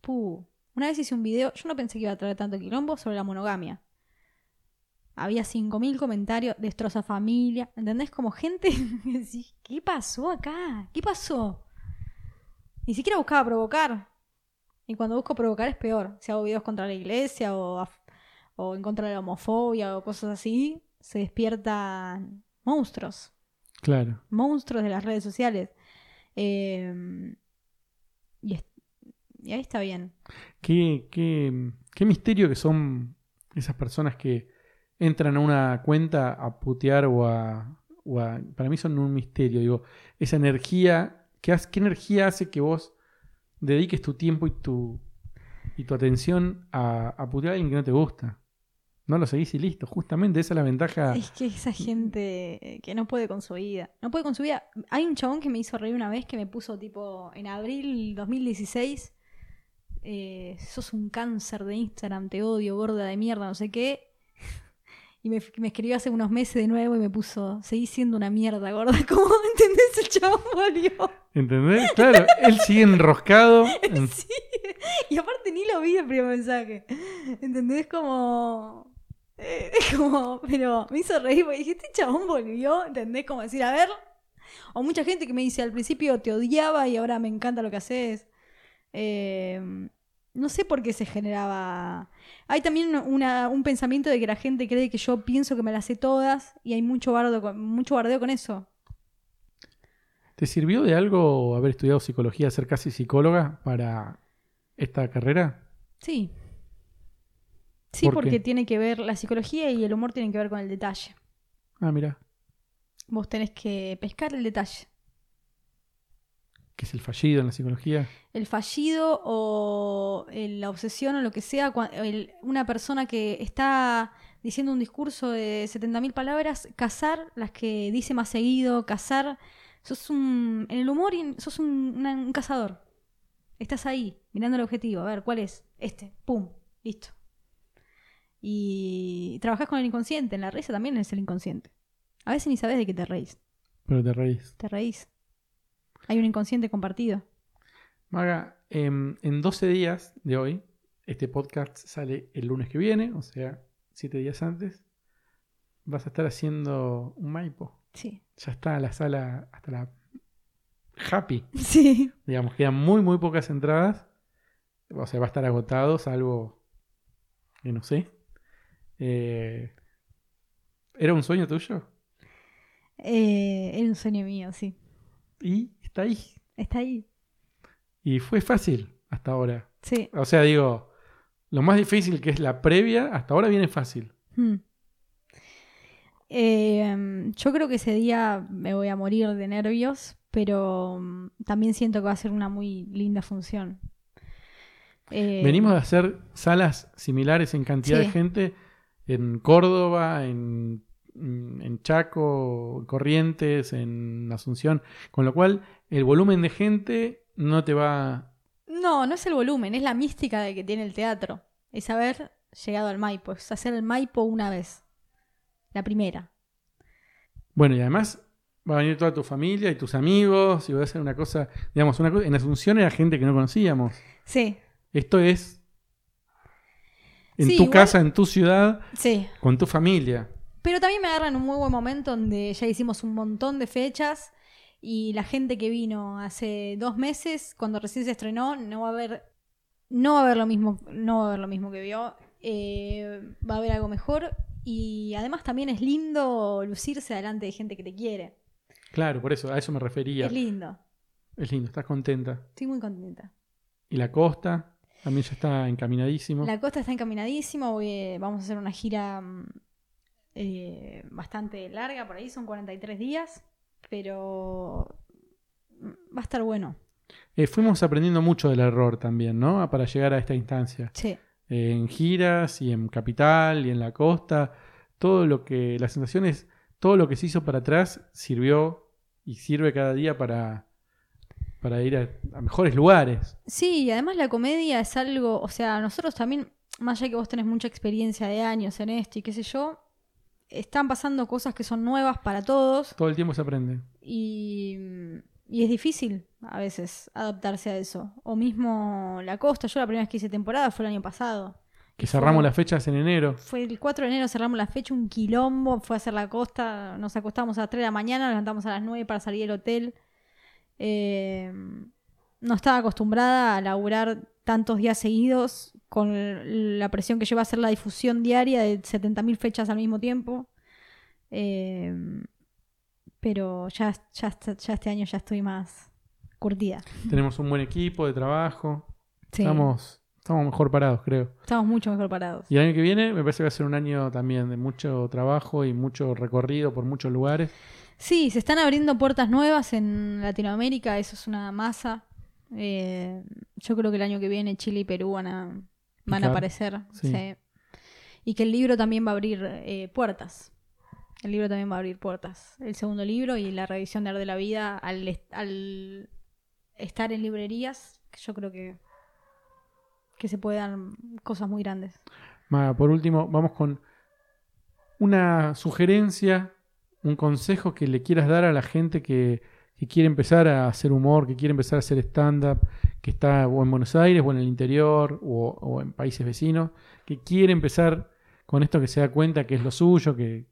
Puh. Una vez hice un video, yo no pensé que iba a traer tanto quilombo sobre la monogamia. Había 5.000 comentarios, destroza familia. ¿Entendés? Como gente ¿qué pasó acá? ¿Qué pasó? Ni siquiera buscaba provocar. Y cuando busco provocar es peor. Si hago videos contra la iglesia o o en contra de la homofobia o cosas así, se despiertan monstruos, Claro. monstruos de las redes sociales. Eh, y, es- y ahí está bien. Qué, qué, qué misterio que son esas personas que entran a una cuenta a putear o a, o a- Para mí son un misterio, digo. Esa energía. ¿Qué, hace- ¿Qué energía hace que vos dediques tu tiempo y tu, y tu atención a, a putear a alguien que no te gusta? No lo seguís y listo. Justamente esa es la ventaja. Es que esa gente que no puede con su vida. No puede con su vida. Hay un chabón que me hizo reír una vez que me puso tipo en abril 2016. eh, sos un cáncer de Instagram, te odio, gorda de mierda, no sé qué. Y me, me escribió hace unos meses de nuevo y me puso, seguís siendo una mierda, gorda. ¿Cómo entendés? El chabón volvió. ¿Entendés? Claro, él sigue enroscado. en- Sí. Y aparte ni lo vi el primer mensaje. ¿Entendés? Como. eh, como. Pero me hizo reír porque dije, este chabón volvió. ¿Entendés? Como decir, a ver. O mucha gente que me dice, al principio te odiaba y ahora me encanta lo que haces. Eh, no sé por qué se generaba. Hay también una- un pensamiento de que la gente cree que yo pienso que me las sé todas y hay mucho, bardo con- mucho bardeo con eso. ¿Te sirvió de algo haber estudiado psicología, ser casi psicóloga para esta carrera? Sí. Sí, ¿Por porque qué? tiene que ver, la psicología y el humor tienen que ver con el detalle. Ah, mira, Vos tenés que pescar el detalle. Que es el fallido en la psicología. El fallido o el- la obsesión o lo que sea, el- una persona que está diciendo un discurso de 70.000 palabras, cazar las que dice más seguido, cazar. Sos un. En el humor sos un, una- un cazador. Estás ahí, mirando el objetivo. A ver, ¿cuál es? Este. Pum. Listo. Y trabajás con el inconsciente. En la risa también es el inconsciente. A veces ni sabes de qué te reís. Pero te reís. Te reís. Hay un inconsciente compartido. Maga, em, en 12 días de hoy, este podcast sale el lunes que viene, o sea, 7 días antes. Vas a estar haciendo un Maipo. Sí. Ya está la sala hasta la happy. Sí. Digamos, quedan muy, muy pocas entradas. O sea, va a estar agotado, salvo que no sé. Eh, ¿Era un sueño tuyo? Eh, era un sueño mío, sí. Y está ahí. Está ahí. Y fue fácil hasta ahora. Sí. O sea, digo, lo más difícil que es la previa, hasta ahora viene fácil. Hmm. Eh, yo creo que ese día me voy a morir de nervios, pero mm, también siento que va a ser una muy linda función. Eh, Venimos de hacer salas similares en cantidad Sí. de gente en Córdoba, en, en Chaco, Corrientes, en Asunción, con lo cual el volumen de gente no te va... No, no es el volumen, es la mística de que tiene el teatro. Es haber llegado al Maipo, es hacer el Maipo una vez. La primera. Bueno, y además va a venir toda tu familia y tus amigos y va a ser una cosa, digamos, una cosa, en Asunción era gente que no conocíamos. Sí, Esto es en Sí, tu igual- casa, en tu ciudad, sí. con tu familia. Pero también me agarra en un muy buen momento donde ya hicimos un montón de fechas y la gente que vino hace dos meses, cuando recién se estrenó, no va a haber, no va a haber lo mismo, no va a haber lo mismo que vio. Eh, va a haber algo mejor y además también es lindo lucirse delante de gente que te quiere. Claro, por eso, a eso me refería. Es lindo. Es lindo, estás contenta. Estoy muy contenta. Y la costa también ya está encaminadísimo. La costa está encaminadísimo. voy- vamos a hacer una gira mm, eh, bastante larga, por ahí son 43 días, pero va a estar bueno. Eh, fuimos aprendiendo mucho del error también, ¿no? Para llegar a esta instancia. Sí, Eh, en giras y en capital y en la costa. Todo lo que, las sensaciones, todo lo que se hizo para atrás sirvió y sirve cada día para, para ir a, a mejores lugares. sí, y además la comedia es algo, o sea, nosotros también, más allá que vos tenés mucha experiencia de años en esto y qué sé yo, están pasando cosas que son nuevas para todos Todo el tiempo se aprende. y, y es difícil a veces adaptarse a eso. O mismo la costa, yo la primera vez que hice temporada fue el año pasado. Que fue- cerramos las fechas en enero. Fue el 4 de enero, cerramos la fecha, un quilombo, fue a hacer la costa, nos acostamos a las 3 de la mañana, nos levantamos a las 9 para salir del hotel. Eh, no estaba acostumbrada a laburar tantos días seguidos con la presión que lleva a hacer la difusión diaria de 70.000 fechas al mismo tiempo. Eh, pero ya, ya, ya este año ya estoy más curtida. Tenemos un buen equipo de trabajo. Sí, Estamos, estamos mejor parados, creo. estamos mucho mejor parados. Y el año que viene me parece que va a ser un año también de mucho trabajo y mucho recorrido por muchos lugares. Sí, se están abriendo puertas nuevas en Latinoamérica, eso es una masa. Eh, yo creo que el año que viene Chile y Perú van a, van a aparecer. Sí. sí. y que el libro también va a abrir eh, puertas. El libro también va a abrir puertas. El segundo libro y la revisión de Arte de la Vida al, est- al estar en librerías, yo creo que, que se pueden dar cosas muy grandes. Maga, por último, vamos con una sugerencia, un consejo que le quieras dar a la gente que, que quiere empezar a hacer humor, que quiere empezar a hacer stand-up, que está o en Buenos Aires o en el interior o, en países vecinos, que quiere empezar con esto que se da cuenta que es lo suyo, que,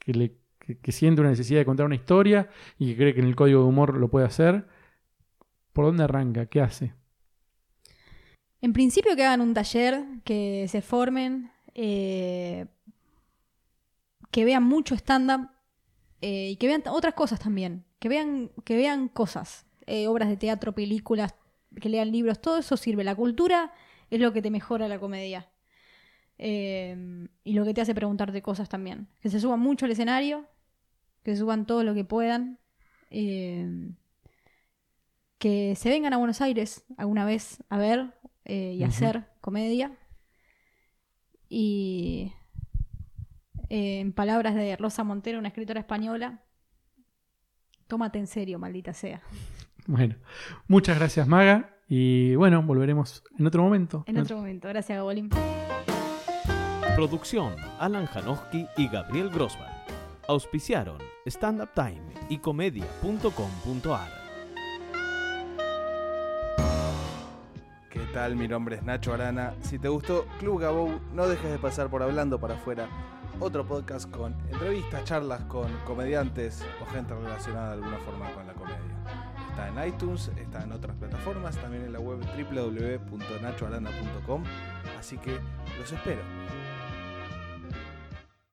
que, le, que- que siente una necesidad de contar una historia y que cree que en el código de humor lo puede hacer. ¿Por dónde arranca? ¿Qué hace? En principio que hagan un taller, que se formen, eh, que vean mucho stand-up eh, y que vean otras cosas también. Que vean, que vean cosas, eh, obras de teatro, películas, que lean libros, todo eso sirve. La cultura es lo que te mejora la comedia. Eh, y lo que te hace preguntarte cosas también. Que se suban mucho al escenario, que se suban todo lo que puedan. eh, que se vengan a Buenos Aires alguna vez a ver eh, y hacer comedia. Y eh, en palabras de Rosa Montero, una escritora española, tómate en serio, maldita sea. Bueno, muchas gracias Maga y bueno, volveremos en otro momento. En otro momento. Gracias, Gabolín. Producción Alan Janowski y Gabriel Grossman. Auspiciaron Stand Up Time y comedia.com.ar. ¿Qué tal? Mi nombre es Nacho Arana. Si te gustó Club Gabou, no dejes de pasar por Hablando para afuera, otro podcast con entrevistas, charlas con comediantes o gente relacionada de alguna forma con la comedia. Está en iTunes, está en otras plataformas, también en la web www.nachoarana.com, así que los espero.